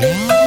Yeah.